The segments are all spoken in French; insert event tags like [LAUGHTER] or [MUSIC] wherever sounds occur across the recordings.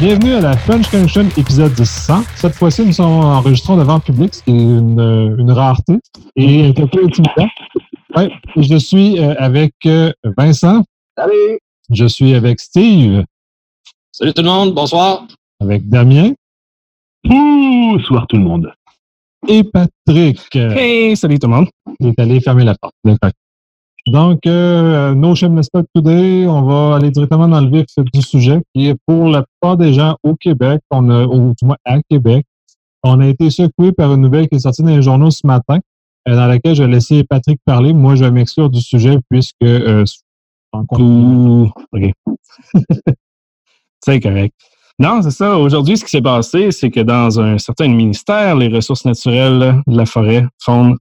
Bienvenue à la French Connection épisode 100. Cette fois-ci, nous sommes enregistrés devant le public, ce qui est une, une rareté et un peu intimidant. Ouais, je suis euh, avec euh, Vincent. Salut! Je suis avec Steve. Salut tout le monde, bonsoir. Avec Damien. Bonsoir tout le monde. Et Patrick. Hey, salut tout le monde. Il est allé fermer la porte. Donc, euh, no shameless talk today, on va aller directement dans le vif du sujet, qui est pour la plupart des gens au Québec, on a, ou du moins à Québec, on a été secoué par une nouvelle qui est sortie dans les journaux ce matin, euh, dans laquelle je vais laisser Patrick parler. Moi, je vais m'exclure du sujet puisque euh, Ouh, OK. [LAUGHS] c'est correct. Non, c'est ça. Aujourd'hui, ce qui s'est passé, c'est que dans un certain ministère, les ressources naturelles, la forêt, faune,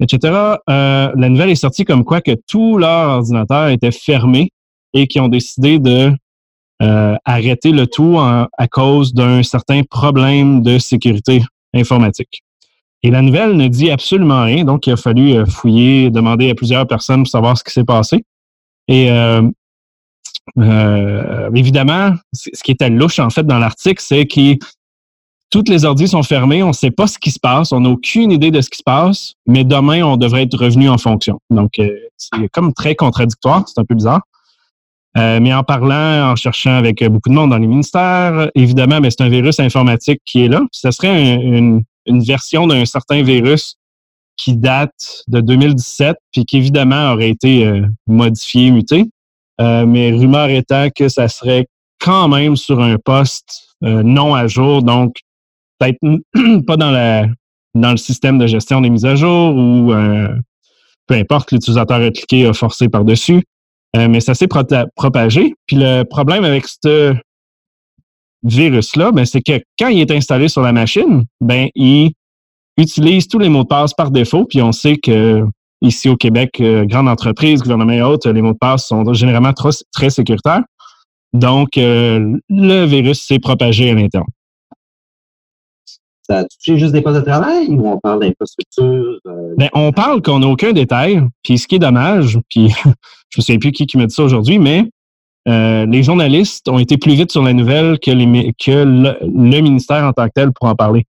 etc., euh, la nouvelle est sortie comme quoi que tous leurs ordinateurs étaient fermés et qui ont décidé de euh, arrêter le tout à cause d'un certain problème de sécurité informatique. Et la nouvelle ne dit absolument rien, donc il a fallu euh, fouiller, demander à plusieurs personnes pour savoir ce qui s'est passé. Et euh, évidemment, ce qui était louche en fait dans l'article, c'est que toutes les ordi sont fermés, on ne sait pas ce qui se passe, on n'a aucune idée de ce qui se passe, mais demain, on devrait être revenu en fonction. Donc, euh, c'est comme très contradictoire, c'est un peu bizarre. Euh, mais en parlant, en cherchant avec beaucoup de monde dans les ministères, évidemment, mais c'est un virus informatique qui est là. Ce serait un- une, une version d'un certain virus qui date de 2017, puis qui évidemment aurait été euh, modifié, muté. Euh, mais rumeur étant que ça serait quand même sur un poste euh, non à jour, donc peut-être [CLEARS THROAT] pas dans le système de gestion des mises à jour ou euh, peu importe, l'utilisateur a cliqué, a forcé par-dessus. Euh, mais ça s'est propagé. Puis le problème avec ce virus-là, ben, c'est que quand il est installé sur la machine, ben, il utilise tous les mots de passe par défaut. Puis on sait que ici au Québec, euh, grande entreprise, gouvernement et autres, les mots de passe sont généralement très sécuritaires. Donc, euh, le virus s'est propagé à l'interne. Ça a juste des postes de travail ou on parle d'infrastructure? euh, Ben, on parle qu'on n'a aucun détail, puis ce qui est dommage, puis [LAUGHS] je me souviens plus qui, qui m'a dit ça aujourd'hui, mais euh, les journalistes ont été plus vite sur la nouvelle que, le, ministère en tant que tel pour en parler.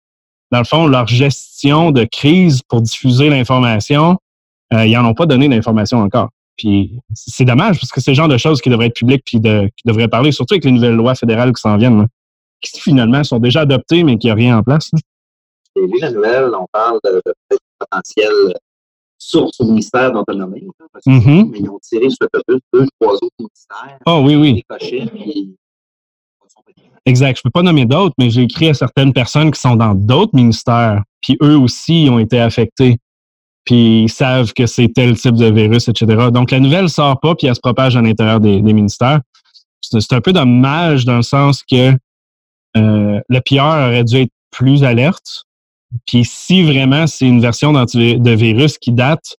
Dans le fond, leur gestion de crise pour diffuser l'information, euh, ils n'en ont pas donné d'information encore. Puis c'est dommage parce que c'est le genre de choses qui devraient être publiques puis qui devraient parler, surtout avec les nouvelles lois fédérales qui s'en viennent, là, qui finalement sont déjà adoptées mais qui a rien en place. là. J'ai lu la nouvelle, on parle de, de peut-être potentielle source au ministère dont on a nommé. hein, parce que- Mhm. Mais ils ont tiré sur l'autobus deux, trois autres ministères. Oh oui, oui. Puis Exact. Je peux pas nommer d'autres, mais j'ai écrit à certaines personnes qui sont dans d'autres ministères, puis eux aussi ont été affectés, puis ils savent que c'est tel type de virus, etc. Donc la nouvelle sort pas, puis elle se propage à l'intérieur des, des ministères. C'est c'est un peu dommage dans le sens que euh, le PR aurait dû être plus alerte. Puis si vraiment c'est une version de virus qui date,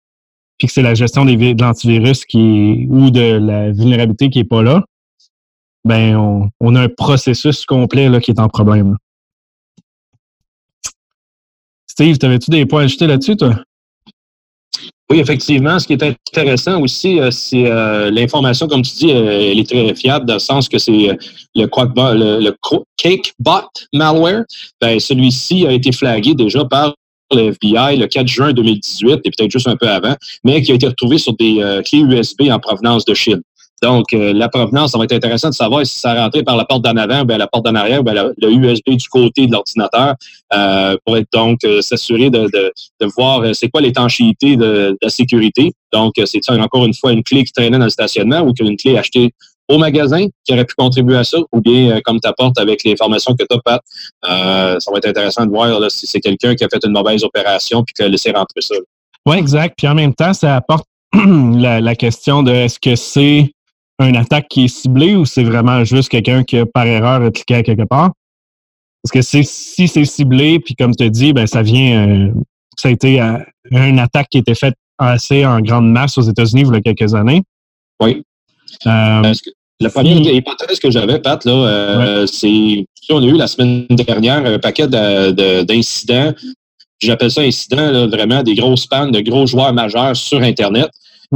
puis que c'est la gestion de l'antivirus qui ou de la vulnérabilité qui est pas là, ben on, on a un processus complet là, qui est en problème. Steve, t'avais-tu des points à ajouter là-dessus, toi? Oui, effectivement, ce qui est intéressant aussi, euh, c'est euh, l'information, comme tu dis, euh, elle est très fiable dans le sens que c'est euh, le, le, le CakeBot malware. Ben, celui-ci a été flagué déjà par le FBI le 4 juin 2018 et peut-être juste un peu avant, mais qui a été retrouvé sur des euh, clés USB en provenance de Chine. Donc, euh, la provenance, ça va être intéressant de savoir si ça rentrait par la porte d'en avant, ben, la porte d'en arrière, la- le USB du côté de l'ordinateur, euh, pour être donc euh, s'assurer de, de, de voir euh, c'est quoi l'étanchéité de, de la sécurité. Donc, euh, c'est encore une fois une clé qui traînait dans le stationnement ou qu'une clé achetée au magasin qui aurait pu contribuer à ça, ou bien euh, comme tu apportes avec l'information que tu as, Pat, ça va être intéressant de voir là, si c'est quelqu'un qui a fait une mauvaise opération puis qui a laissé rentrer ça. Oui, exact. Puis en même temps, ça apporte [CLEARS THROAT] la, la question de est-ce que c'est une attaque qui est ciblée ou c'est vraiment juste quelqu'un qui a par erreur a cliqué à quelque part? Parce que c'est- si c'est ciblé, puis comme tu as dit, ben ça vient, euh, ça a été euh, une attaque qui a été faite assez en grande masse aux États-Unis il y a quelques années. Oui. Euh, que la première hypothèse que j'avais, Pat, là, c'est on a eu la semaine dernière un paquet de- de- d'incidents. J'appelle ça incidents, là, vraiment des grosses pannes de gros joueurs majeurs sur Internet.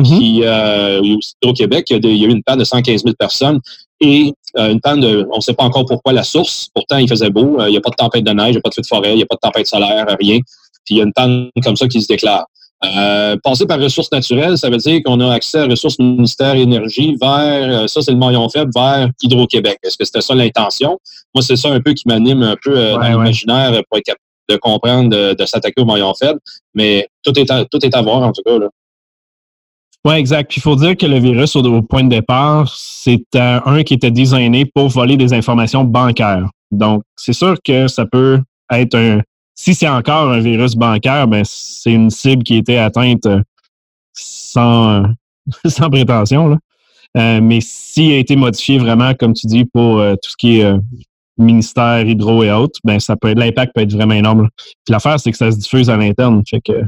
Qui, euh, il y a aussi au Québec, il y, a des- il y a eu une panne de 115 000 personnes. Et Euh, une panne de, on ne sait pas encore pourquoi la source. Pourtant, il faisait beau. Il n'y a pas de tempête de neige, il n'y a pas de feu de forêt, il n'y a pas de tempête solaire, rien. Puis il y a une panne comme ça qui se déclare. Euh, passer par ressources naturelles, ça veut dire qu'on a accès à ressources ministère énergie vers, ça c'est le maillon faible, vers Hydro-Québec. Est-ce que c'était ça l'intention? Moi, c'est ça un peu qui m'anime un peu dans l'imaginaire pour être capable de comprendre, de, s'attaquer au maillon faible. Mais tout est à, tout est à voir, en tout cas. Là. Oui, exact. Puis il faut dire que le virus, au, point de départ, c'est un qui était designé pour voler des informations bancaires. Donc, c'est sûr que ça peut être un. Si c'est encore un virus bancaire, ben c'est une cible qui était atteinte sans, [LAUGHS] sans prétention. Là. Euh, mais s'il a été modifié vraiment, comme tu dis, pour euh, tout ce qui est euh, ministère hydro et autres, ben ça peut l'impact peut être vraiment énorme. Puis l'affaire, c'est que ça se diffuse à l'interne. Fait que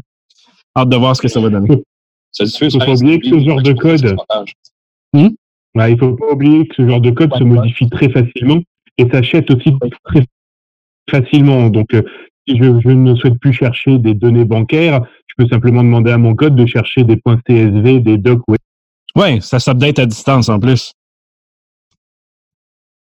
hâte de voir ce que ça va donner. [LAUGHS] Ça se. Il faut pas oublier que ce genre de code. Hmm? il faut pas oublier que ce genre de code se modifie très facilement et s'achète aussi très facilement. Donc, euh, si je, ne souhaite plus chercher des données bancaires, je peux simplement demander à mon code de chercher des points CSV, des docs. Oui, ça s'update à distance en plus.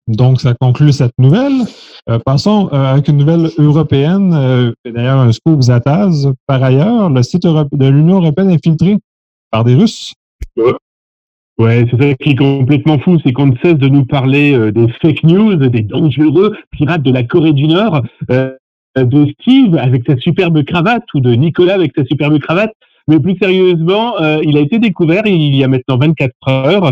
Donc, ça conclut cette nouvelle. Euh, passons euh, avec une nouvelle européenne, euh, d'ailleurs un scoop Zataz. Par ailleurs, le site de l'Union européenne est filtré par des Russes. Ouais, c'est ça qui est complètement fou, c'est qu'on ne cesse de nous parler des fake news, des dangereux pirates de la Corée du Nord, de Steve avec sa superbe cravate ou de Nicolas avec sa superbe cravate. Mais plus sérieusement, il a été découvert il y a maintenant 24 heures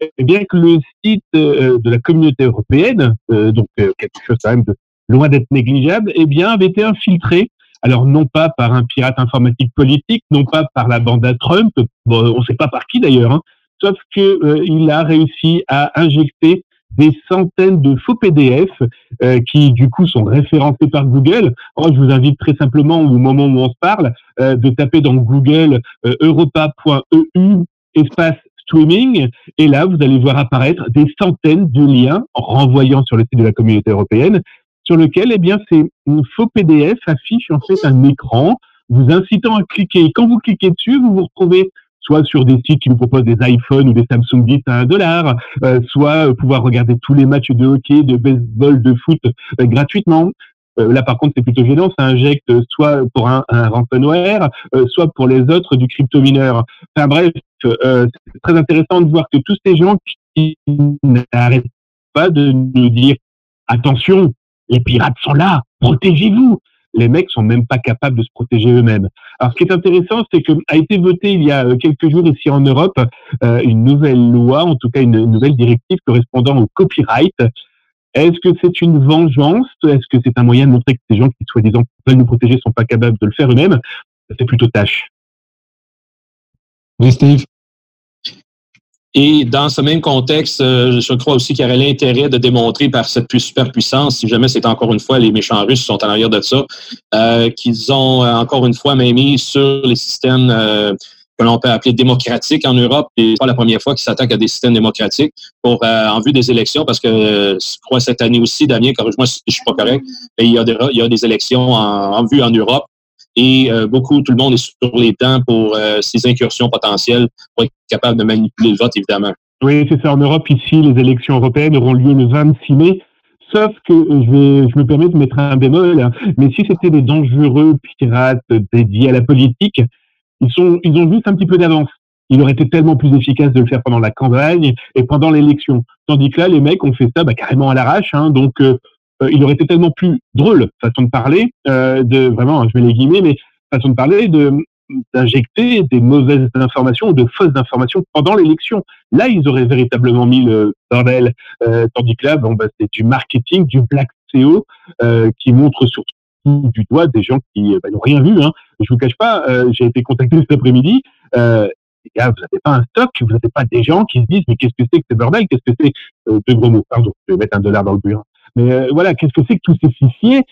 eh bien que le site euh, de la communauté européenne, euh, donc euh, quelque chose quand même de loin d'être négligeable, eh bien avait été infiltré. Alors non pas par un pirate informatique politique, non pas par la bande à Trump, on ne sait pas par qui d'ailleurs, hein, sauf que il a réussi à injecter des centaines de faux PDF qui du coup sont référencés par Google. Alors, je vous invite très simplement au moment où on se parle de taper dans Google europa.eu espace streaming. Et là, vous allez voir apparaître des centaines de liens renvoyant sur le site de la communauté européenne, sur lequel, eh bien, ces faux PDF affichent en fait un écran, vous incitant à cliquer. Quand vous cliquez dessus, vous vous retrouvez soit sur des sites qui vous proposent des iPhones ou des Samsung 10 à 1 dollar, euh, soit pouvoir regarder tous les matchs de hockey, de baseball, de foot euh, gratuitement, euh, là, par contre, c'est plutôt gênant. Ça injecte soit pour un, un ransomware, euh, soit pour les autres du crypto-mineur. Enfin bref, euh, c'est très intéressant de voir que tous ces gens qui n'arrêtent pas de nous dire attention, les pirates sont là, protégez-vous. Les mecs sont même pas capables de se protéger eux-mêmes. Alors, ce qui est intéressant, c'est que a été voté il y a quelques jours ici en Europe une nouvelle loi, en tout cas une nouvelle directive correspondant au copyright, est-ce que c'est une vengeance? Est-ce que c'est un moyen de montrer que ces gens qui, soi-disant, veulent nous protéger, sont pas capables de le faire eux-mêmes? C'est plutôt tâche. Oui, Steve. Et dans ce même contexte, euh, je crois aussi qu'il y aurait l'intérêt de démontrer par cette superpuissance, si jamais c'est encore une fois les méchants russes sont en arrière de ça, euh, qu'ils ont euh, encore une fois même mis sur les systèmes que l'on peut appeler démocratique en Europe. Et pas la première fois qu'ils s'attaquent à des systèmes démocratiques pour euh, en vue des élections, parce que euh, je crois cette année aussi, Damien, corrige-moi si je suis pas correct, il y a des, il y a des élections en, vue en Europe. Et euh, beaucoup, tout le monde est sur les dents pour ces incursions potentielles pour être capable de manipuler le vote, évidemment. Oui, c'est ça. En Europe, ici, les élections européennes auront lieu le 26 mai. Sauf que je, vais, je me permets de mettre un bémol, hein. mais si c'était des dangereux pirates dédiés à la politique, ils, sont, ils ont juste un petit peu d'avance. Il aurait été tellement plus efficace de le faire pendant la campagne et pendant l'élection. Tandis que là, les mecs ont fait ça bah, carrément à l'arrache. Hein, donc, euh, euh, il aurait été tellement plus drôle, façon de parler, euh, de vraiment, je vais les guillemets, mais façon de parler, de d'injecter des mauvaises informations ou de fausses informations pendant l'élection. Là, ils auraient véritablement mis le bordel. Euh, tandis que là, bon, bah, c'est du marketing, du black SEO euh, qui montre surtout du doigt des gens qui bah, n'ont rien vu. Hein. Je vous cache pas, euh, j'ai été contacté cet après-midi. Euh, les gars, vous n'avez pas un stock, vous n'avez pas des gens qui se disent mais qu'est-ce que c'est que ce bordel? Qu'est-ce que c'est? Euh, Deux gros mots, pardon, je vais mettre un dollar dans le bureau. Mais euh, voilà, qu'est-ce que c'est que tous ces fichiers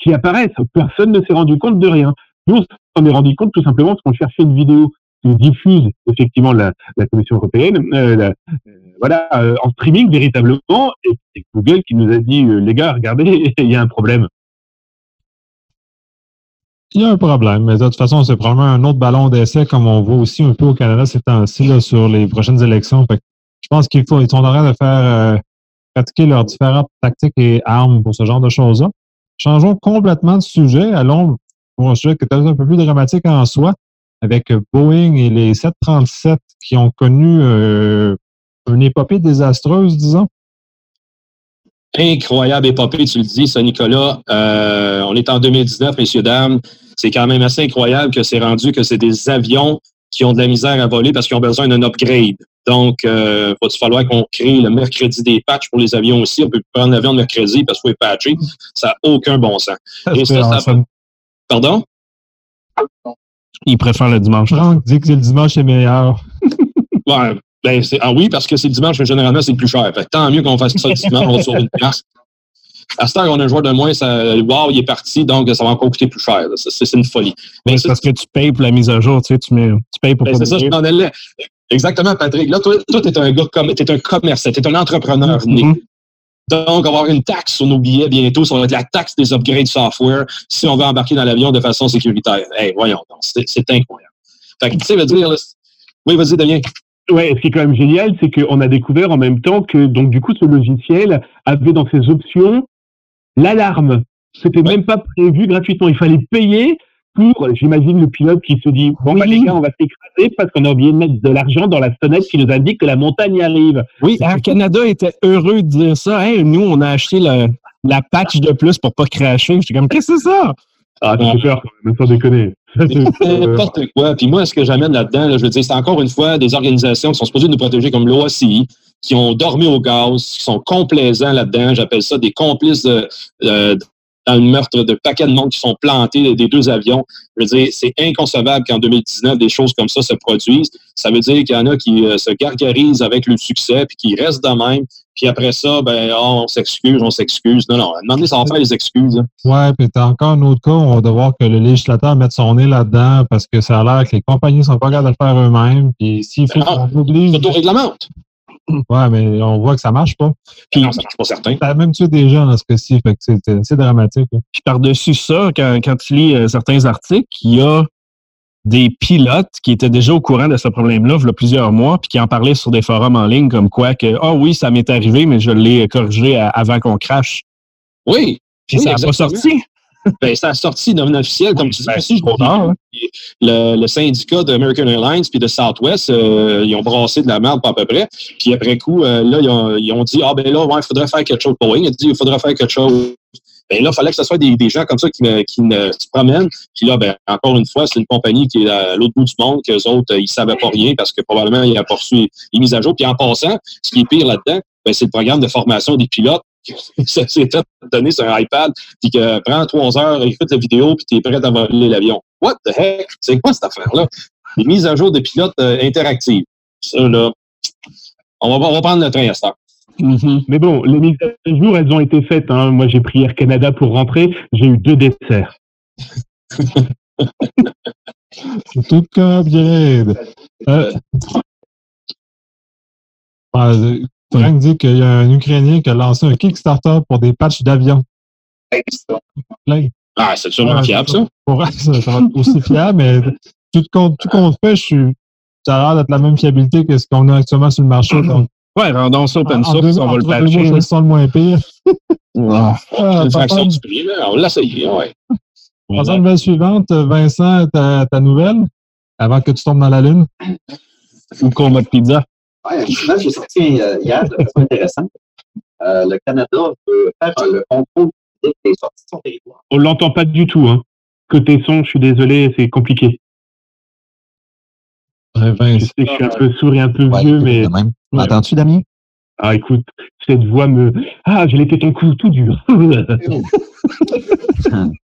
qui apparaissent Personne ne s'est rendu compte de rien. Nous, on est rendu compte tout simplement parce qu'on cherchait une vidéo qui diffuse effectivement la, Commission européenne, la, voilà, en streaming véritablement, et c'est Google qui nous a dit les gars, regardez, [LAUGHS] il y a un problème. Il y a un problème, mais de toute façon, c'est probablement un autre ballon d'essai, comme on voit aussi un peu au Canada ces temps-ci sur les prochaines élections. je pense qu'il faut, ils sont en train de faire, euh, pratiquer leurs différentes tactiques et armes pour ce genre de choses-là. Changeons complètement de sujet. Allons pour un sujet qui est peut-être un peu plus dramatique en soi, avec Boeing et les 737 qui ont connu euh, une épopée désastreuse, disons. Incroyable épopée, tu le dis, ça, Nicolas. Euh, on est en 2019, messieurs, dames. C'est quand même assez incroyable que c'est rendu que c'est des avions qui ont de la misère à voler parce qu'ils ont besoin d'un upgrade. Donc, euh, va-t-il falloir qu'on crée le mercredi des patchs pour les avions aussi? On peut prendre l'avion le mercredi parce qu'il faut être patché. Ça n'a aucun bon sens. Et ça, ça, Pardon? Il préfère le dimanche. Franck dit que le dimanche est meilleur. [LAUGHS] ouais, ben, ah oui, parce que c'est le dimanche, mais généralement, c'est plus cher. Fait tant mieux qu'on fasse ça le dimanche, on va sauver une place. À ce temps, on a un joueur de moins, ça, wow, il est parti, donc ça va encore coûter plus cher. C'est une folie. Mais c'est parce que tu payes pour la mise à jour, tu sais, tu, mets, tu payes pour ben, C'est ça, je m'en allais. Exactement, Patrick. Là, toi, tu es un gars comme, t'es un commerçant, t'es un entrepreneur mm-hmm. Donc, avoir une taxe sur nos billets bientôt, ça va être la taxe des upgrades software si on veut embarquer dans l'avion de façon sécuritaire. Hey, voyons, c'est incroyable. Fait que, tu sais, veut dire, oui, vas-y, Damien. Ouais, ce qui est quand même génial, c'est qu'on a découvert en même temps que, donc, du coup, ce logiciel avait dans ses options l'alarme. C'était même pas prévu gratuitement. Il fallait payer pour, j'imagine, le pilote qui se dit, bon, bah, les gars, on va s'écraser parce qu'on a oublié de mettre de l'argent dans la sonnette qui nous indique que la montagne arrive. Oui, Air Canada était heureux de dire ça. nous, on a acheté la patch de plus pour pas cracher. Je suis comme, qu'est-ce que c'est ça? Ah, tu peur, même sans déconner. [LAUGHS] N'importe quoi. Puis moi, ce que j'amène là-dedans, je veux dire, c'est encore une fois des organisations qui sont supposées nous protéger comme l'OACI, qui ont dormi au gaz, qui sont complaisants là-dedans. J'appelle ça des complices de, dans le meurtre de paquets de monde qui sont plantés des deux avions. Je veux dire, c'est inconcevable qu'en 2019, des choses comme ça se produisent. Ça veut dire qu'il y en a qui euh, se gargarisent avec le succès, puis qui restent de même. Puis après ça, ben, oh, on s'excuse, on s'excuse. Non, non, à un moment donné, ça va faire les excuses. Hein. Ouais, puis t'as encore un autre cas où on va devoir que le législateur mette son nez là-dedans parce que ça a l'air que les compagnies sont pas capables de le faire eux-mêmes. Puis s'il faut qu'on oblige. Ouais, mais on voit que ça marche pas. Puis, non, ça marche pas certain. A même tué des gens dans ce cas-ci, c'est dramatique. Puis par-dessus ça, quand, quand tu lis euh, certains articles, il y a des pilotes qui étaient déjà au courant de ce problème-là il y a plusieurs mois, puis qui en parlaient sur des forums en ligne comme quoi que Ah oh oui, ça m'est arrivé, mais je l'ai corrigé avant qu'on crache. Oui. Puis ça n'a pas sorti ben, ça a sorti non officiel, comme tu dis. Ben, le, le, syndicat d'American Airlines puis de Southwest, euh, ils ont brassé de la merde pas à peu près. Puis après coup, euh, là, ils ont, ils ont, dit Ah ben là, il faudrait faire quelque chose. Boeing a dit il faudrait faire quelque chose. Ben là, il fallait que ce soit des, des gens comme ça qui, qui ne, se promènent. Puis là, ben, encore une fois, c'est une compagnie qui est à l'autre bout du monde, qu'eux autres, ils ne savaient pas rien parce que probablement, ils a poursuivi les mises à jour. Puis en passant, ce qui est pire là-dedans, ben, c'est le programme de formation des pilotes [LAUGHS] ça s'est fait donner sur un iPad, puis que prends trois heures, écoute la vidéo, puis tu es prêt à voler l'avion. What the heck? C'est quoi cette affaire-là? Les mises à jour de pilotes euh, interactives. Ça, là, on va, on va prendre le train à ça. Mm-hmm. Mais bon, les mises à jour, elles ont été faites. Hein. Moi, j'ai pris Air Canada pour rentrer. J'ai eu deux desserts. C'est tout comme upgrade. Euh, Frank dit qu'il y a un Ukrainien qui a lancé un Kickstarter pour des patchs d'avion. Ah, c'est sûrement fiable, ça? ça, va être aussi fiable, mais tout compte, tout compte fait, je suis, ça a l'air d'être la même fiabilité que ce qu'on a actuellement sur le marché. Donc, ouais, rendons ça open source, on va le patcher. C'est le moins pire. ah, une fraction du prix, là. On l'a essayé, ouais. Passons la nouvelle suivante. Vincent, ta, ta nouvelle, avant que tu tombes dans la lune. Ou combat de pizza. Oui, un j'ai sorti euh, hier de façon intéressante. Euh, le Canada veut faire le contrôle des sorties de son territoire. On ne l'entend pas du tout. Hein. Côté son, je suis désolé, c'est compliqué. je sais que je suis un peu sourd et un peu vieux, mais. M'entends-tu, Damien? Ah, écoute, cette voix me. Ah, j'ai les ton coup tout dur. [LAUGHS] [LAUGHS]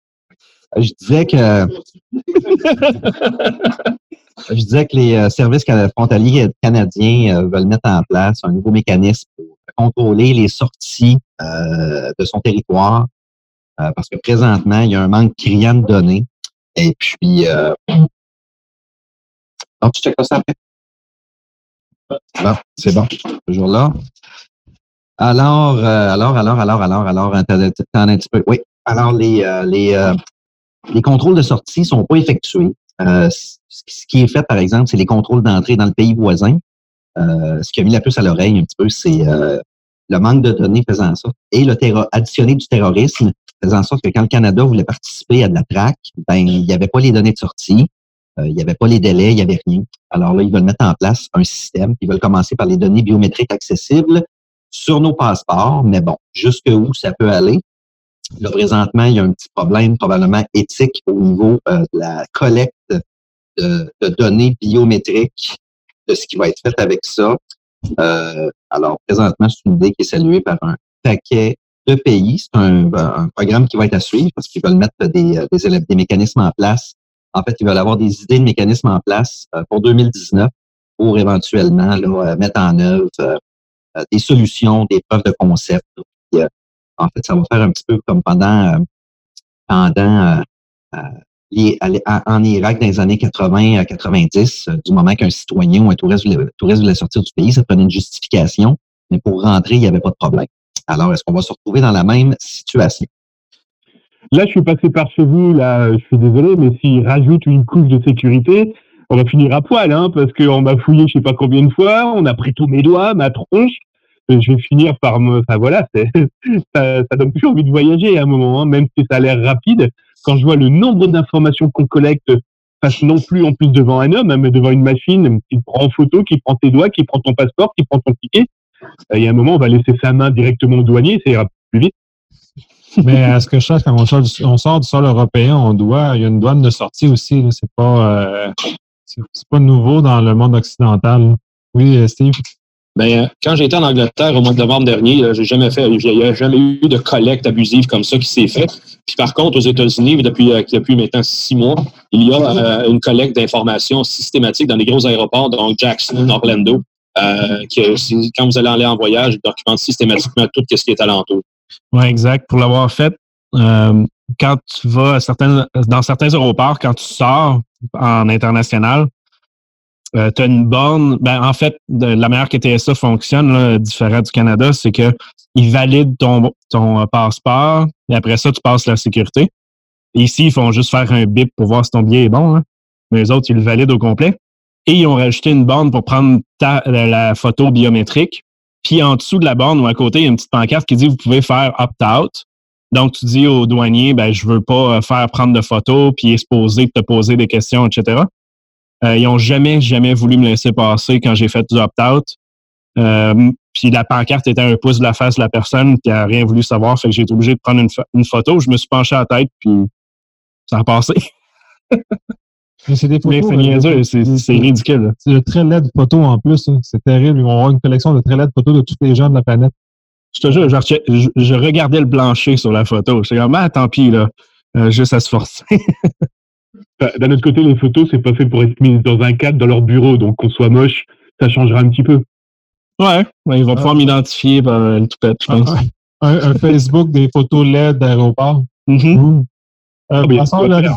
je disais que. [LAUGHS] Je disais que les euh, services frontaliers canadiens euh, veulent mettre en place un nouveau mécanisme pour contrôler les sorties euh, de son territoire parce que présentement, il y a un manque criant de données. Et puis, donc, tu checkes ça après? Bon, c'est bon. Toujours là. Alors, alors, alors, alors, alors, alors, t'en un petit peu. Oui. Alors, les, les, les contrôles de sortie ne sont pas effectués euh, ce qui est fait, par exemple, c'est les contrôles d'entrée dans le pays voisin. Euh, ce qui a mis la puce à l'oreille un petit peu, c'est euh, le manque de données faisant sorte, et le additionné du terrorisme, faisant en sorte que quand le Canada voulait participer à de la traque, ben, il n'y avait pas les données de sortie, euh, il n'y avait pas les délais, il n'y avait rien. Alors là, ils veulent mettre en place un système, ils veulent commencer par les données biométriques accessibles sur nos passeports, mais bon, jusque où ça peut aller. Là, présentement, il y a un petit problème probablement éthique au niveau euh, de la collecte de, de, données biométriques, de ce qui va être fait avec ça. Euh, alors, présentement, c'est une idée qui est saluée par un paquet de pays. C'est un, un, programme qui va être à suivre parce qu'ils veulent mettre des, euh, des, des, mécanismes en place. En fait, ils veulent avoir des idées de mécanismes en place euh, pour 2019 pour éventuellement là, mettre en œuvre des solutions, des preuves de concept. En fait, ça va faire un petit peu comme pendant pendant en Irak dans les années 80 à 90, du moment qu'un citoyen ou un touriste voulait, sortir du pays, ça prenait une justification, mais pour rentrer, il n'y avait pas de problème. Alors, est-ce qu'on va se retrouver dans la même situation? Là, je suis passé par chez vous, là, je suis désolé, mais s'il rajoute une couche de sécurité, on va finir à poil, hein, parce qu'on m'a fouillé je sais pas combien de fois, on a pris tous mes doigts, ma tronche, je vais finir par me, enfin voilà, [LAUGHS] ça, ça donne plus envie de voyager à un moment, hein, même si ça a l'air rapide. Quand je vois le nombre d'informations qu'on collecte, passe non plus en plus devant un homme, hein, mais devant une machine qui prend en photo, qui prend tes doigts, qui prend ton passeport, qui prend ton ticket. Euh, il y a un moment, on va laisser sa main directement au douanier, ça ira plus vite. [LAUGHS] Mais à ce que je sache, quand on sort, du, on sol européen, on doit, il y a une douane de sortie aussi. C'est pas, euh, c'est pas nouveau dans le monde occidental. Oui, euh, Steve? Ben, quand j'étais en Angleterre au mois de novembre dernier, j'ai jamais fait, il n'y a jamais eu de collecte abusive comme ça qui s'est fait. Puis par contre, aux États-Unis, depuis, depuis maintenant six mois, il y a euh, une collecte d'informations systématique dans les gros aéroports, donc Jackson, Orlando, euh, qui, quand vous allez aller en voyage, ils documentent systématiquement tout ce qui est alentour. Oui, exact. Pour l'avoir fait, euh, quand tu vas à certains, dans certains aéroports, quand tu sors en international, euh, tu as une borne. Ben, en fait, la manière que TSA fonctionne, là, différent du Canada, c'est que ils valident ton, ton euh, passeport et après ça, tu passes la sécurité. ici, ils font juste faire un bip pour voir si ton billet est bon. Hein. Mais les autres, ils le valident au complet. Et ils ont rajouté une borne pour prendre ta, la, photo biométrique. Puis en dessous de la borne ou à côté, il y a une petite pancarte qui dit vous pouvez faire opt-out. Donc, tu dis au douanier, ben, je veux pas euh, faire prendre de photos, puis exposer, te poser des questions, etc. Euh, ils ont jamais, jamais voulu me laisser passer quand j'ai fait du opt-out. Euh, puis la pancarte était un pouce de la face de la personne qui a rien voulu savoir, fait que j'ai été obligé de prendre une, une, photo. Je me suis penché à la tête, puis ça a passé. [LAUGHS] c'est des photos. Euh, c'est ridicule. C'est de très laid de photos en plus. Hein. C'est terrible. Ils vont avoir une collection de très laid de photos de tous les gens de la planète. Je te jure, je, je regardais le plancher sur la photo. Je suis comme, ah, tant pis, là. Euh, juste à se forcer. [LAUGHS] D'un autre côté, les photos, c'est pas fait pour être mises dans un cadre dans leur bureau, donc qu'on soit moche, ça changera un petit peu. Ouais, ouais ils vont pouvoir m'identifier par le toupette, je pense. Un, un, Facebook des photos LED d'aéroport. Mm -hmm. euh, oh, là,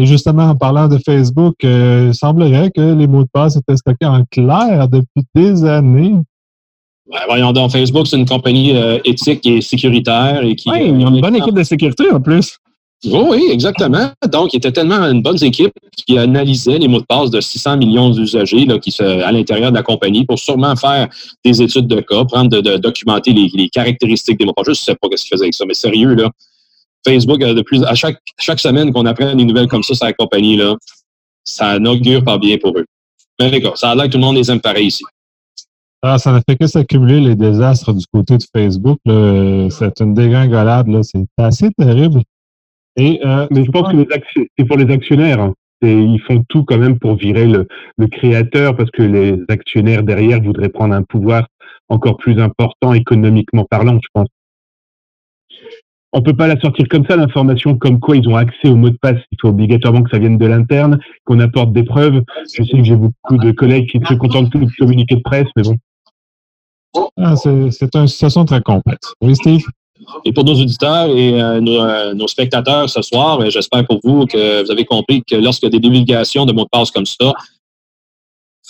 et justement, en parlant de Facebook, euh, il semblerait que les mots de passe étaient stockés en clair depuis des années. Voyons donc, Facebook, c'est une compagnie euh, éthique et sécuritaire. Et qui, ouais, ils ont une bonne équipe de sécurité en plus. Oh oui, exactement. Donc, il était tellement une bonne équipe qui analysait les mots de passe de 600 millions d'usagers à l'intérieur de la compagnie pour sûrement faire des études de cas, prendre de, documenter les, caractéristiques des mots de passe. Je ne sais pas ce qu'ils faisaient avec ça, mais sérieux, là. Facebook, de plus, à chaque, chaque semaine qu'on apprend des nouvelles comme ça sur la compagnie, là, ça n'augure pas bien pour eux. Mais d'accord, ça a l'air que tout le monde les aime pareil ici. Ah, ça ne fait que s'accumuler les désastres du côté de Facebook. C'est une dégringolade. C'est assez terrible. Et, euh, Mais je pense que c'est pour les actionnaires. Hein. ils font tout quand même pour virer le, créateur parce que les actionnaires derrière voudraient prendre un pouvoir encore plus important économiquement parlant, je pense. On peut pas la sortir comme ça, l'information comme quoi ils ont accès au mot de passe. Il faut obligatoirement que ça vienne de l'interne, qu'on apporte des preuves. Je sais que j'ai beaucoup de collègues qui se contentent de communiquer de presse, mais bon. Ah, c'est une situation très complexe. Oui, Steve? Et pour nos auditeurs et euh, nos, euh, nos, spectateurs ce soir, j'espère pour vous que vous avez compris que lorsqu'il y a des divulgations de mots de passe comme ça,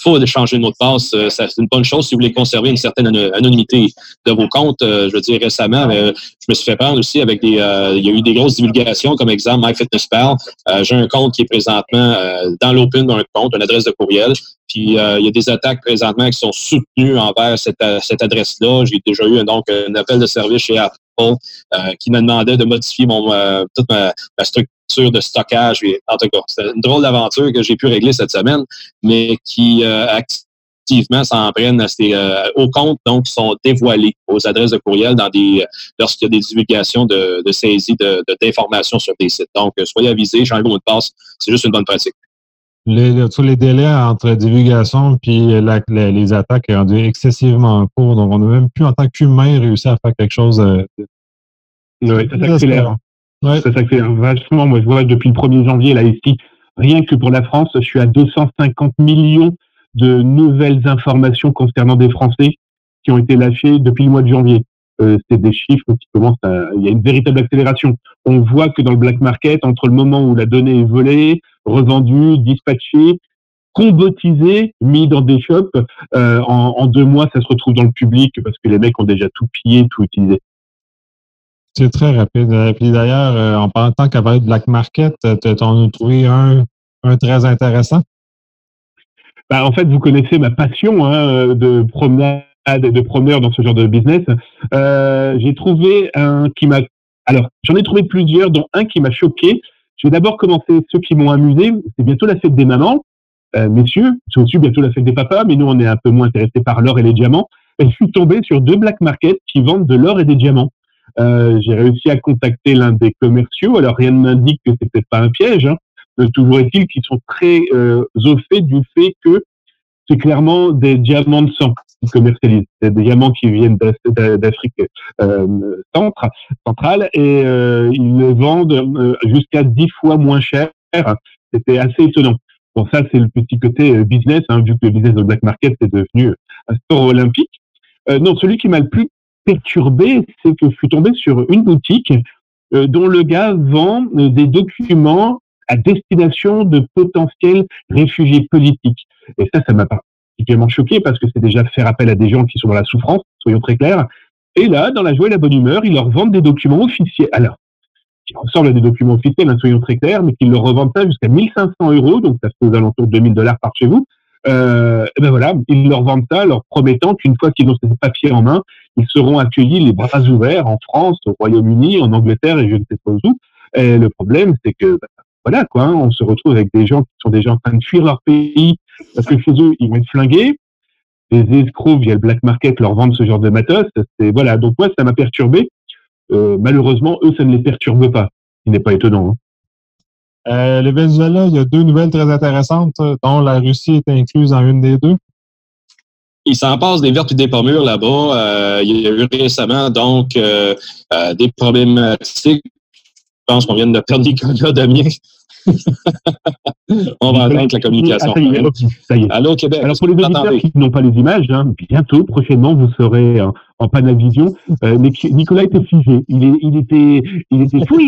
faut changer de mot de passe. Euh, c'est une bonne chose si vous voulez conserver une certaine anonymité de vos comptes. Je veux dire, récemment, je me suis fait prendre aussi avec des... il y a eu des grosses divulgations, comme exemple MyFitnessPal. J'ai un compte qui est présentement dans l'open d'un compte, une adresse de courriel. Puis il y a des attaques présentement qui sont soutenues envers cette, cette adresse-là. J'ai déjà eu donc un appel de service chez Apple qui me demandait de modifier mon, toute ma, structure de stockage. En tout cas, c'est une drôle d'aventure que j'ai pu régler cette semaine, mais qui euh, activement s'en prennent euh, aux comptes donc qui sont dévoilés aux adresses de courriel dans des lorsqu'il y a des divulgations de, de d'informations sur des sites. Donc, euh, soyez avisés, changez vos mot de passe, c'est juste une bonne pratique. Les, tous les délais entre divulgation et les, attaques sont rendus excessivement courts. Donc, on n'a même plus, en tant qu'humain, réussi à faire quelque chose de, oui, ça Ouais. Ça s'accélère vachement. Moi, je vois depuis le 1er janvier, là, ici, rien que pour la France, je suis à 250 millions de nouvelles informations concernant des Français qui ont été lâchées depuis le mois de janvier. Euh, c'est des chiffres qui commencent à... Il y a une véritable accélération. On voit que dans le black market, entre le moment où la donnée est volée, revendue, dispatchée, combotisée, mis dans des shops, euh, en, en, deux mois, ça se retrouve dans le public parce que les mecs ont déjà tout pillé, tout utilisé. C'est très rapide. Euh, puis d'ailleurs, euh, en parlant tant qu'à parler de Black Market, euh, tu en as trouvé un, un très intéressant? Ben, en fait, vous connaissez ma passion hein, de promenade de promeneur dans ce genre de business. Euh, j'ai trouvé un qui m'a. Alors, j'en ai trouvé plusieurs, dont un qui m'a choqué. Je vais d'abord commencer ceux qui m'ont amusé. C'est bientôt la fête des mamans. Euh, messieurs, c'est aussi bientôt la fête des papas, mais nous, on est un peu moins intéressés par l'or et les diamants. Je suis tombé sur deux black markets qui vendent de l'or et des diamants. Euh, j'ai réussi à contacter l'un des commerciaux. Alors rien ne m'indique que c'est peut-être pas un piège. Hein. Euh, toujours est-il qu'ils sont très euh, au fait du fait que c'est clairement des diamants de sang qui commercialisent. C'est des diamants qui viennent d'Afrique centrale et ils les vendent jusqu'à dix fois moins cher. C'était assez étonnant. Bon, ça, c'est le petit côté business, hein, vu que le business de black market est devenu un sport olympique. non, celui qui m'a le plus perturbé, c'est que je suis tombé sur une boutique euh, dont le gars vend euh, des documents à destination de potentiels réfugiés politiques. Et ça, ça m'a particulièrement choqué parce que c'est déjà faire appel à des gens qui sont dans la souffrance, soyons très clairs. Et là, dans la joie et la bonne humeur, ils leur vendent des documents officiels. Alors, qui ressemblent des documents officiels, hein, soyons très clairs, mais qu'ils leur revendent ça jusqu'à 1500 euros, donc ça fait aux alentours de 2000 dollars par chez vous. Euh, et ben voilà, ils leur vendent ça, leur promettant qu'une fois qu'ils ont ces papiers en main, ils seront accueillis les bras ouverts en France, au Royaume-Uni, en Angleterre et je ne sais pas où. Et le problème, c'est que ben, voilà quoi, hein, on se retrouve avec des gens qui sont déjà en train de fuir leur pays parce que chez eux, ils vont être flingués. Les escrocs via le black market leur vendent ce genre de matos. C'est voilà. Donc moi, ça m'a perturbé. Euh, malheureusement, eux, ça ne les perturbe pas. Ce n'est pas étonnant. Hein. Euh, le Venezuela, il y a deux nouvelles très intéressantes, dont la Russie est incluse en une des deux. Il s'en passe des vertes et des pommures là-bas. Euh, il y a eu récemment donc euh, euh, des problématiques. Je pense qu'on vient de perdre Nicolas Damien. [LAUGHS] On va attendre la communication. Ça y est, Allô, Québec. Alors, pour les auditeurs qui n'ont pas les images, hein, bientôt, prochainement, vous serez en, en Panavision. Euh, Nicolas était figé. Il, est, il était, il était fou.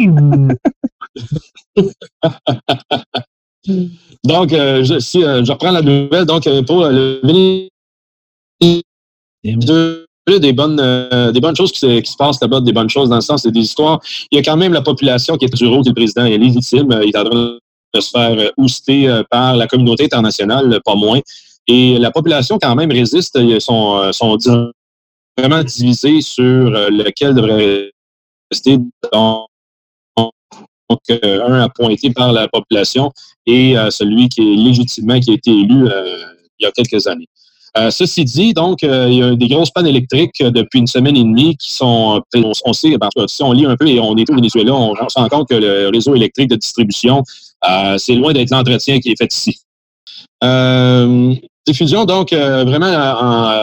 [LAUGHS] donc, euh, je, si euh, je reprends la nouvelle, donc pour le des bonnes, des bonnes choses qui se, qui se passent là-bas, des bonnes choses dans le sens, des histoires. Il y a quand même la population qui est du rôle du président est légitime. Il est en train de se faire ouster par la communauté internationale, pas moins. Et la population, quand même, résiste. Ils sont, sont vraiment divisés sur lequel devrait rester. Donc, un appointé par la population et celui qui est légitimement qui a été élu il y a quelques années. Euh, ceci dit, donc, euh, il y a des grosses pannes électriques euh, depuis une semaine et demie qui sont, on, sait, ben, si on lit un peu et on est au Venezuela, on, on se rend compte que le réseau électrique de distribution, c'est loin d'être l'entretien qui est fait ici. diffusion, donc, vraiment,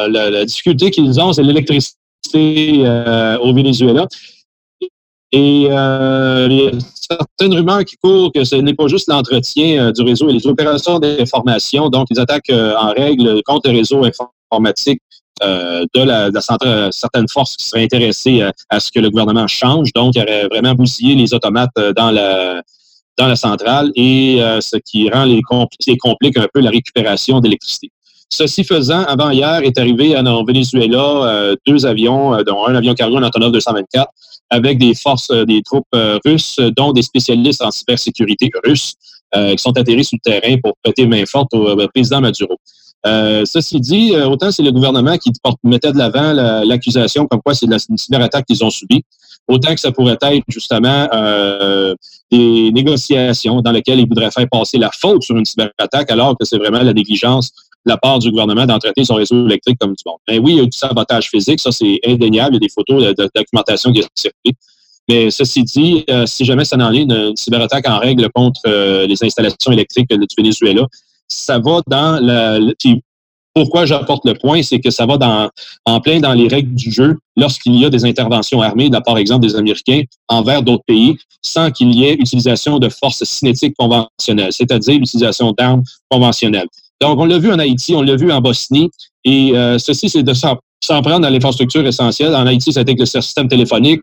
la, difficulté qu'ils ont, c'est l'électricité au Venezuela. Et euh, il y a certaines rumeurs qui courent que ce n'est pas juste l'entretien euh, du réseau et les opérations d'information, donc les attaques euh, en règle contre le réseau informatique de, la, de certaines forces qui seraient intéressées à, ce que le gouvernement change. Donc, il aurait vraiment bousillé les automates dans la dans la centrale et ce qui rend les, les complique un peu la récupération d'électricité. Ceci faisant, avant hier, est arrivé en Venezuela deux avions, dont un avion cargo, un Antonov 224, avec des forces, des troupes russes, dont des spécialistes en cybersécurité russes, qui sont atterris sur le terrain pour prêter main forte au président Maduro. Euh, ceci dit, euh, autant c'est le gouvernement qui mettait de l'avant l'accusation comme quoi c'est la cyberattaque qu'ils ont subie, autant que ça pourrait être justement euh, des négociations dans lesquelles ils voudraient faire passer la faute sur une cyberattaque alors que c'est vraiment la négligence la part du gouvernement d'entretenir son réseau électrique comme du monde. Mais ben oui, il y a du sabotage physique, ça c'est indéniable, il y a des photos de, documentation qui ont circulé. Mais ceci dit, si jamais ça n'en est une, cyberattaque en règle contre les installations électriques du Venezuela, ça va dans la, pourquoi j'apporte le point, c'est que ça va dans, en plein dans les règles du jeu lorsqu'il y a des interventions armées, par exemple des Américains, envers d'autres pays, sans qu'il y ait utilisation de forces cinétiques conventionnelles, c'est-à-dire l'utilisation d'armes conventionnelles. Donc, on l'a vu en Haïti, on l'a vu en Bosnie, et euh, ceci, c'est de s'en prendre à l'infrastructure essentielle. En Haïti, ça a été le système téléphonique.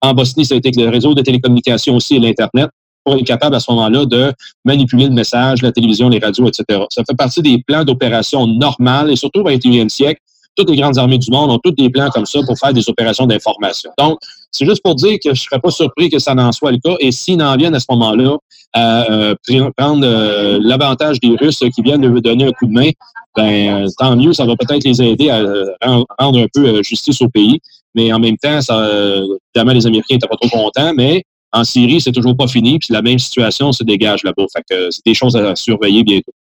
En Bosnie, ça a été avec le réseau de télécommunications aussi et l'Internet pour être capable à ce moment-là de manipuler le message, la télévision, les radios, etc. Ça fait partie des plans d'opération normales et surtout au 21e siècle. Toutes les grandes armées du monde ont tous des plans comme ça pour faire des opérations d'information. Donc, c'est juste pour dire que je ne serais pas surpris que ça n'en soit le cas. Et s'ils n'en viennent à ce moment-là à euh, prendre euh, l'avantage des Russes qui viennent de donner un coup de main, ben, euh, tant mieux, ça va peut-être les aider à rendre un peu justice au pays. Mais en même temps, évidemment, les Américains n'étaient pas trop contents, mais en Syrie, c'est toujours pas fini, puis la même situation se dégage là-bas. Fait que c'est des choses à surveiller bientôt.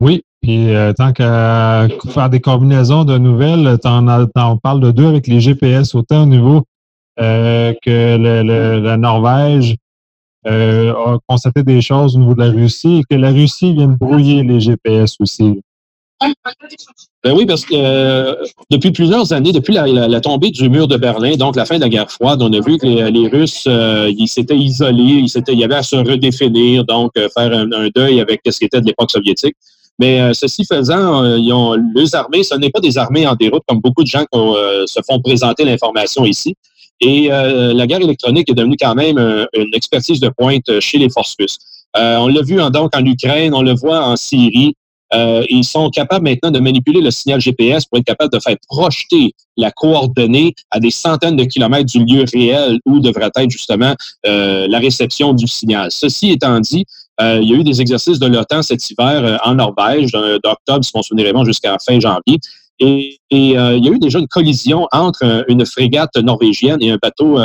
Oui, puis euh, tant qu'à faire des combinaisons de nouvelles, on parle de deux avec les GPS, autant au niveau euh, que la Norvège euh, a constaté des choses au niveau de la Russie et que la Russie vient de brouiller les GPS aussi. Ben oui, parce que depuis plusieurs années, depuis la, tombée du mur de Berlin, donc la fin de la guerre froide, on a vu que les, Russes, ils s'étaient isolés, ils, s'étaient, y avait à se redéfinir, donc faire un, deuil avec ce qui était de l'époque soviétique. Mais ceci faisant, ils ont, les armées, ce n'est pas des armées en déroute, comme beaucoup de gens se font présenter l'information ici. Et la guerre électronique est devenue quand même une expertise de pointe chez les forces russes. on l'a vu donc en Ukraine, on le voit en Syrie. Euh, ils sont capables maintenant de manipuler le signal GPS pour être capables de faire projeter la coordonnée à des centaines de kilomètres du lieu réel où devrait être justement euh, la réception du signal. Ceci étant dit, euh, il y a eu des exercices de l'OTAN cet hiver en Norvège, d'octobre, si on se souvenir jusqu'à fin janvier. Et, il y a eu déjà une collision entre une frégate norvégienne et un bateau,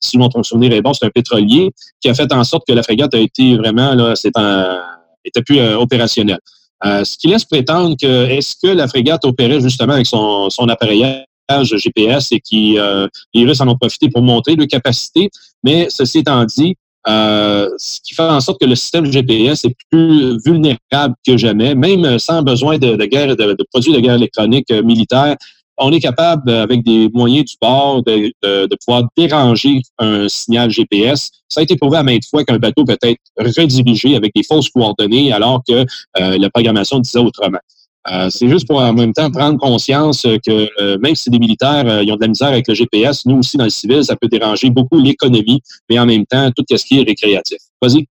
si mon souvenir est bon, c'est un pétrolier, qui a fait en sorte que la frégate a été vraiment, là, c'est un, était plus opérationnelle. Euh, ce qui laisse prétendre que est-ce que la frégate opérait justement avec son, son appareillage GPS et qui euh, les Russes en ont profité pour montrer leur capacité. Mais ceci étant dit, euh, ce qui fait en sorte que le système GPS est plus vulnérable que jamais, même sans besoin de, guerre, de, produits de guerre électronique militaire on est capable, euh, avec des moyens du bord, de, pouvoir déranger un signal GPS. Ça a été prouvé à maintes fois qu'un bateau peut être redirigé avec des fausses coordonnées alors que euh, la programmation disait autrement. Euh, c'est juste pour en même temps prendre conscience que même si des militaires ils ont de la misère avec le GPS, nous aussi dans le civil, ça peut déranger beaucoup l'économie, mais en même temps tout ce qui est récréatif. Vas-y.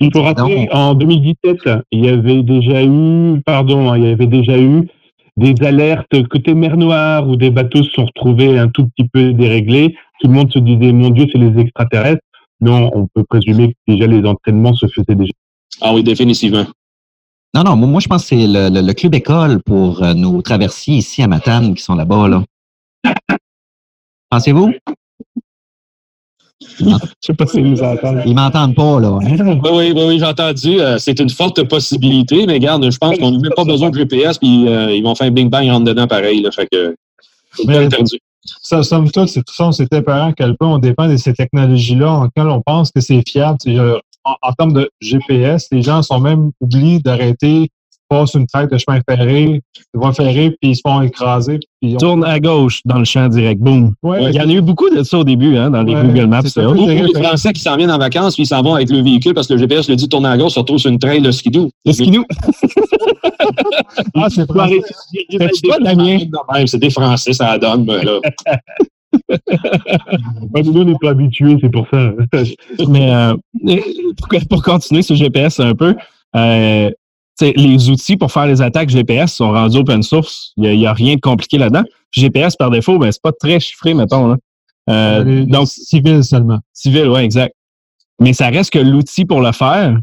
Il faut rappeler, en 2017, il y avait déjà eu, pardon, il y avait déjà eu des alertes côté mer Noire où des bateaux se sont retrouvés un tout petit peu déréglés. Tout le monde se disait, mon Dieu, c'est les extraterrestres. Non, on peut présumer que déjà les entraînements se faisaient déjà. Ah oui, définitivement. Non, non, moi je pense que c'est le, club école pour euh, nos traversiers ici à Matane qui sont là-bas. Là. Pensez-vous? [LAUGHS] Je sais pas s'ils nous entendent. Ils m'entendent pas, là. Oui, oui, oui, j'ai entendu. Euh, c'est une forte possibilité, mais regarde, je pense qu'on n'a même pas besoin de GPS, puis euh, ils vont faire un bing-bang rentre dedans pareil. Là, fait que, mais, ça, somme toute, c'est tout ça, c'est à quel point on dépend de ces technologies-là en lesquelles on pense que c'est fiable. En, en, termes de GPS, les gens sont même oubliés d'arrêter passent une traque de chemin ferré, ils vont ferrer, puis ils se font écraser. Puis Tourne à gauche dans le champ direct, boum. il y en a eu beaucoup de ça au début, hein, dans les Google Maps. Beaucoup de Français qui s'en viennent en vacances, puis ils s'en vont avec le véhicule parce que le GPS le dit tourne à gauche, se retrouve sur une trail de skidoo. Le skidoo. ah, c'est toi, Damien? C'est des Français, ça donne, [LAUGHS] [LAUGHS] nous, on n'est pas habitués, c'est pour ça. [LAUGHS] Mais euh, pour, continuer sur GPS un peu, euh, les outils pour faire les attaques GPS sont rendus open source. Il n'y a, rien de compliqué là-dedans. GPS, par défaut, ben, c'est pas très chiffré, mettons. Euh, donc, civil seulement. Civil, oui, exact. Mais ça reste que l'outil pour le faire,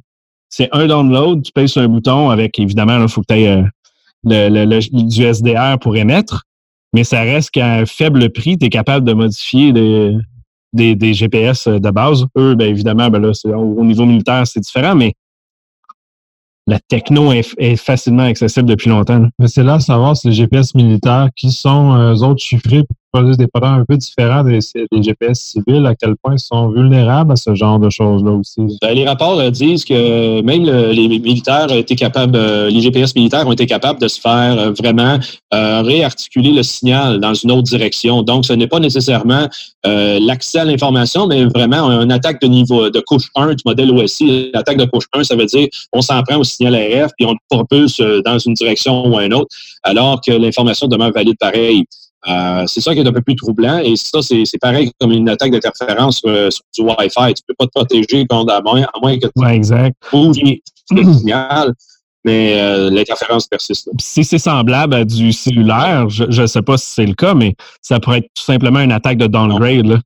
c'est un download, tu payes sur un bouton avec, évidemment, il faut que tu aies le, du SDR pour émettre, mais ça reste qu'à un faible prix, tu es capable de modifier des, GPS de base. Eux, bien évidemment, ben au niveau militaire, c'est différent, mais la techno est, facilement accessible depuis longtemps. Mais c'est là à savoir si les GPS militaires qui sont euh, eux autres chiffrés des produits un peu différents des, GPS civils, à quel point ils sont vulnérables à ce genre de choses-là aussi? Ben, les rapports euh, disent que même les militaires ont été capables, euh, les GPS militaires ont été capables de se faire euh, vraiment réarticuler le signal dans une autre direction. Donc, ce n'est pas nécessairement l'accès à l'information, mais vraiment une attaque de niveau de couche 1 du modèle OSI. L'attaque de couche 1, ça veut dire on s'en prend au signal RF puis on le propulse dans une direction ou une autre, alors que l'information demeure valide pareil. Euh, c'est ça qui est un peu plus troublant. Et ça, c'est pareil comme une attaque d'interférence sur, du Wi-Fi. Tu peux pas te protéger contre à moins, à moins que tu ouais, exact. le signal. Mais euh, l'interférence persiste. Si c'est semblable à du cellulaire, je ne sais pas si c'est le cas, mais ça pourrait être tout simplement une attaque de downgrade. Là.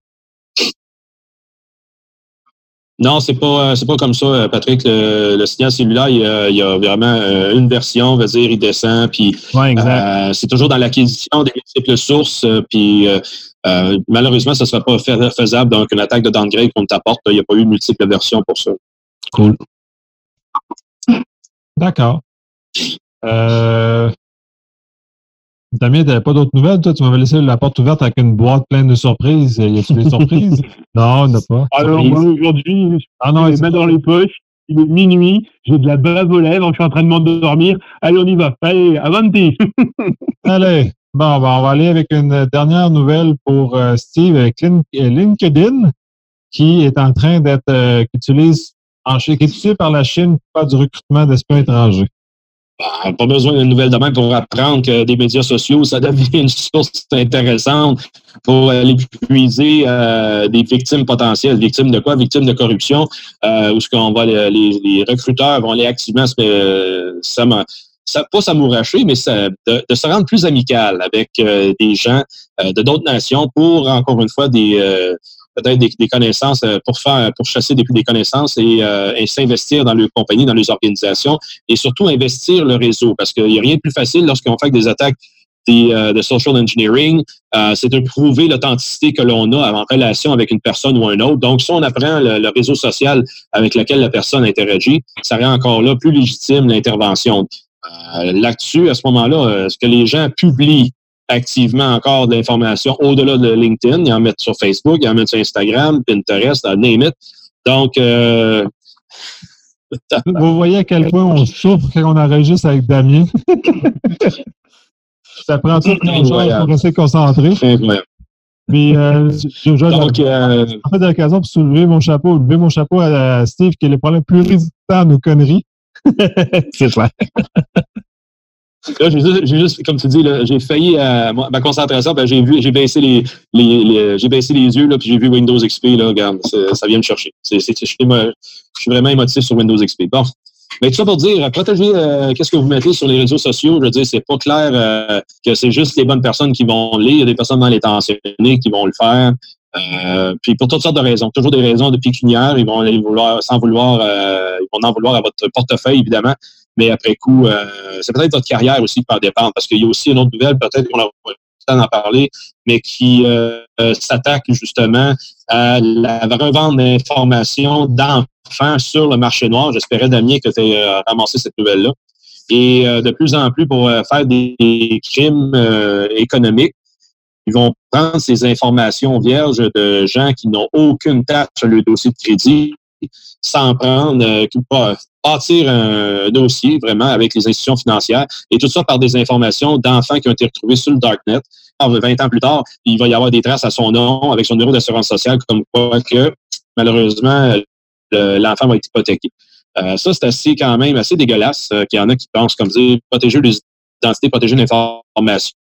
Non, c'est pas c'est pas comme ça, euh, Patrick. Le, signal cellulaire, il y, a, vraiment euh, une version, on va dire, il descend, puis euh, c'est toujours dans l'acquisition des multiples sources, puis malheureusement, ça ne sera pas faisable. Donc, une attaque de downgrade qu'on t'apporte, il n'y a pas eu de multiples versions pour ça. Cool. D'accord. Euh, Damien, t'avais pas d'autres nouvelles, toi? Tu m'avais laissé la porte ouverte avec une boîte pleine de surprises. Y a-t-il des surprises? [LAUGHS] non, il n'y a pas. Alors, moi, aujourd'hui, ah non, il est dans les poches. Il est minuit, j'ai de la bave aux lèvres, je suis en train de m'endormir. Allez, on y va. Allez, avanti! [LAUGHS] Allez, bon, ben, on va aller avec une dernière nouvelle pour euh, Steve avec euh, LinkedIn, qui est en train d'être, euh, qui utilise, en, qui est utilisé par la Chine pour faire du recrutement d'espions étrangers. Ben, pas besoin d'une nouvelle demande pour apprendre que des médias sociaux, ça devient une source intéressante pour aller puiser euh, des victimes potentielles. Victimes de quoi? Victimes de corruption, euh, où ce qu'on va les, les, recruteurs vont aller activement euh, ça, ça, pas s'amouracher, mais ça, de, se rendre plus amical avec euh, des gens de d'autres nations pour, encore une fois, des peut-être des, connaissances euh, pour faire, pour chasser des, des connaissances euh, et, s'investir dans leur compagnie, dans leurs organisations et surtout investir le réseau parce qu'il n'y a rien de plus facile lorsqu'on fait des attaques euh, de social engineering, c'est de prouver l'authenticité que l'on a en relation avec une personne ou un autre. Donc, si on apprend le, réseau social avec lequel la personne interagit, ça rend encore là plus légitime l'intervention. Là-dessus, à ce moment-là, ce que les gens publient activement encore de l'information au-delà de LinkedIn. Ils en mettent sur Facebook, ils en mettent sur Instagram, Pinterest, name it. Donc, euh, vous voyez à quel point on souffre quand on enregistre avec Damien. [LAUGHS] ça prend tout le temps pour rester concentré. Incroyable. Mais euh, je, je, Donc, euh, en fait, l'occasion pour soulever mon chapeau, lever mon chapeau à Steve, qui est le problème plus résistant à nos conneries. [LAUGHS] C'est clair. [LAUGHS] Là, j'ai juste, comme tu dis, j'ai failli à ma concentration, ben, j'ai vu, j'ai baissé les, j'ai baissé les yeux, là, puis j'ai vu Windows XP, là, regarde, ça vient me chercher. Je, suis, vraiment émotif sur Windows XP. Bon. Mais tout ça pour dire, protéger euh, qu'est-ce que vous mettez sur les réseaux sociaux, je veux dire, c'est pas clair euh, que c'est juste les bonnes personnes qui vont lire, il y a des personnes dans les tensionnés qui vont le faire. Euh, puis pour toutes sortes de raisons, toujours des raisons de pécuniaires, ils vont aller sans vouloir, ils vont en vouloir à votre portefeuille, évidemment mais après coup, euh, c'est peut-être votre carrière aussi qui peut en dépendre, parce qu'il y a aussi une autre nouvelle, peut-être qu'on a pas le temps d'en parler, mais qui euh, euh, s'attaque justement à la revente d'informations d'enfants sur le marché noir. J'espérais, Damien, que tu aies ramassé cette nouvelle-là. Et de plus en plus, pour faire des crimes économiques, ils vont prendre ces informations vierges de gens qui n'ont aucune tâche sur le dossier de crédit, s'en prendre, euh, bâtir un dossier vraiment avec les institutions financières et tout ça par des informations d'enfants qui ont été retrouvés sur le Darknet. 20 ans plus tard, il va y avoir des traces à son nom avec son numéro d'assurance sociale comme quoi que malheureusement l'enfant va être hypothéqué. Euh, ça, c'est assez quand même assez dégueulasse euh, qu'il y en a qui pensent comme dire protéger les identités, protéger l'information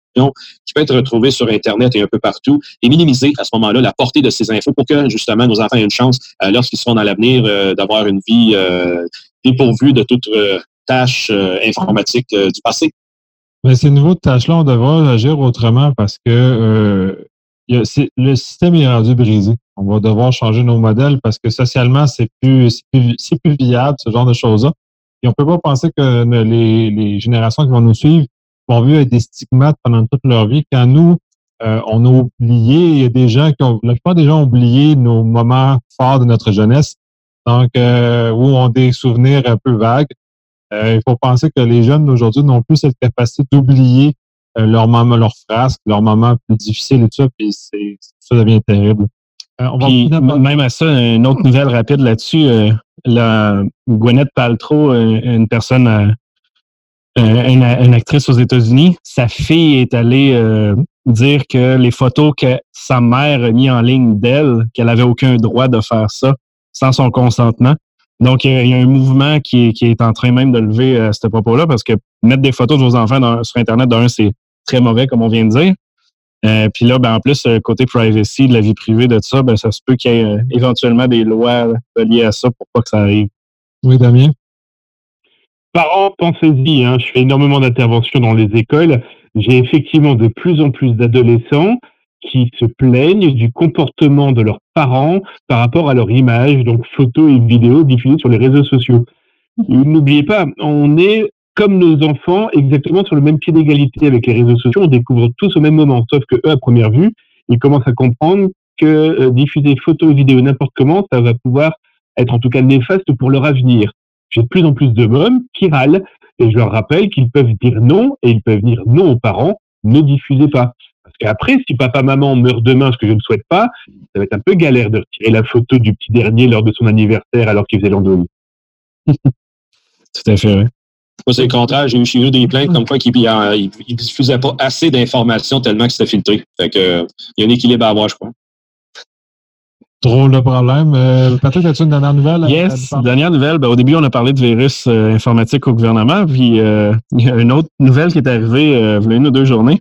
qui peut être retrouvée sur Internet et un peu partout et minimiser à ce moment-là la portée de ces infos pour que justement nos enfants aient une chance, euh, lorsqu'ils seront dans l'avenir, euh, d'avoir une vie euh, dépourvue de toute, tâches informatiques du passé. Mais ces nouveaux tâches-là, on devra agir autrement parce que le système est rendu brisé. On va devoir changer nos modèles parce que socialement, c'est plus, c'est plus, viable, ce genre de choses-là. Et on peut pas penser que les, générations qui vont nous suivre vont vivre des stigmates pendant toute leur vie. Quand nous, euh, on a oublié, il y a des gens qui ont, la plupart des gens ont oublié nos moments forts de notre jeunesse. Donc, euh, où on a des souvenirs un peu vagues. Euh, il faut penser que les jeunes d'aujourd'hui n'ont plus cette capacité d'oublier euh, leur moment, leur frasque, leur moment plus difficile et tout ça, puis c'est, ça devient terrible. même à ça, une autre nouvelle rapide là-dessus, la Gwyneth Paltrow, une personne, une, une, actrice aux États-Unis, sa fille est allée dire que les photos que sa mère a mis en ligne d'elle, qu'elle avait aucun droit de faire ça sans son consentement. Donc, il y a un mouvement qui est, en train même de lever à euh, ce propos-là parce que mettre des photos de vos enfants sur Internet, d'un, c'est très mauvais, comme on vient de dire. Euh, puis là, ben, en plus, euh, côté privacy, de la vie privée, de ça, ben, ça se peut qu'il y ait éventuellement des lois liées à ça pour pas que ça arrive. Oui, Damien? Parents, pensez-y, hein, je fais énormément d'interventions dans les écoles j'ai effectivement de plus en plus d'adolescents qui se plaignent du comportement de leurs parents par rapport à leur image, donc photos et vidéos diffusées sur les réseaux sociaux. N'oubliez pas, on est comme nos enfants exactement sur le même pied d'égalité avec les réseaux sociaux. On découvre tous au même moment, sauf que eux, à première vue, ils commencent à comprendre que euh, diffuser photos et vidéos n'importe comment, ça va pouvoir être en tout cas néfaste pour leur avenir. J'ai de plus en plus de mômes qui râlent et je leur rappelle qu'ils peuvent dire non et ils peuvent dire non aux parents, ne diffusez pas. Parce qu'après, si papa, maman meurt demain, ce que je ne souhaite pas, ça va être un peu galère de retirer la photo du petit dernier lors de son anniversaire alors qu'il faisait l'andouille. [LAUGHS] Tout à fait, oui. Moi, c'est le contraire. J'ai eu chez eux des plaintes comme quoi qu'ils ne diffusaient pas assez d'informations tellement que c'était filtré. Fait que, il y a un équilibre à avoir, je crois. Drôle de problème. Euh, Patrick, as-tu une dernière nouvelle? Yes, dernière nouvelle. Ben, au début, on a parlé de virus euh, informatique au gouvernement. Puis, euh, il y a une autre nouvelle qui est arrivée euh, il y a une ou deux journées.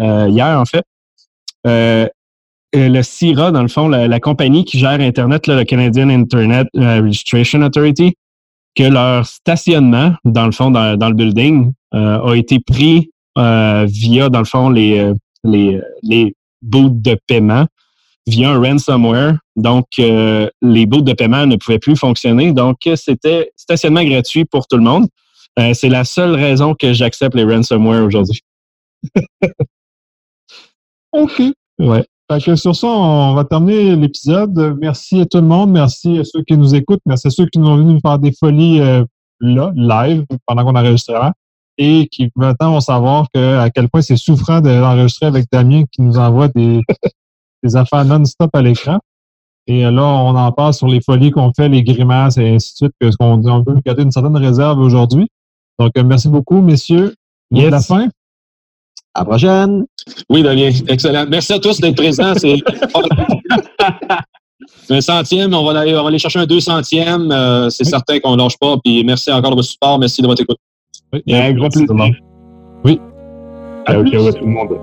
Hier, en fait. le CIRA, dans le fond, la, compagnie qui gère Internet, le Canadian Internet Registration Authority, que leur stationnement, dans le fond, dans, le building, a été pris via, dans le fond, les, les, les bouts de paiement via un ransomware. Donc, euh, les bouts de paiement ne pouvaient plus fonctionner. Donc, c'était stationnement gratuit pour tout le monde. Euh, c'est la seule raison que j'accepte les ransomware aujourd'hui. [LAUGHS] OK. Ouais. sur ça, on va terminer l'épisode. Merci à tout le monde. Merci à ceux qui nous écoutent. Merci à ceux qui nous ont venus nous faire des folies euh, là, live, pendant qu'on enregistrait. Et qui maintenant vont savoir que, à quel point c'est souffrant d'enregistrer avec Damien qui nous envoie des, [LAUGHS] des affaires non-stop à l'écran. Et là, on en parle sur les folies qu'on fait, les grimaces et ainsi de suite, parce qu'on on peut garder une certaine réserve aujourd'hui. Donc, euh, merci beaucoup, messieurs. Yes. la fin. À la prochaine. Oui, Damien. Excellent. Merci à tous d'être présents. C'est [LAUGHS] un centième. On va, aller, on va aller chercher un deux centième. Euh, c'est certain qu'on ne lâche pas. Puis merci encore de votre support. Merci de votre écoute. Oui, Il y a un grand plaisir. Oui. Ciao à tout le monde.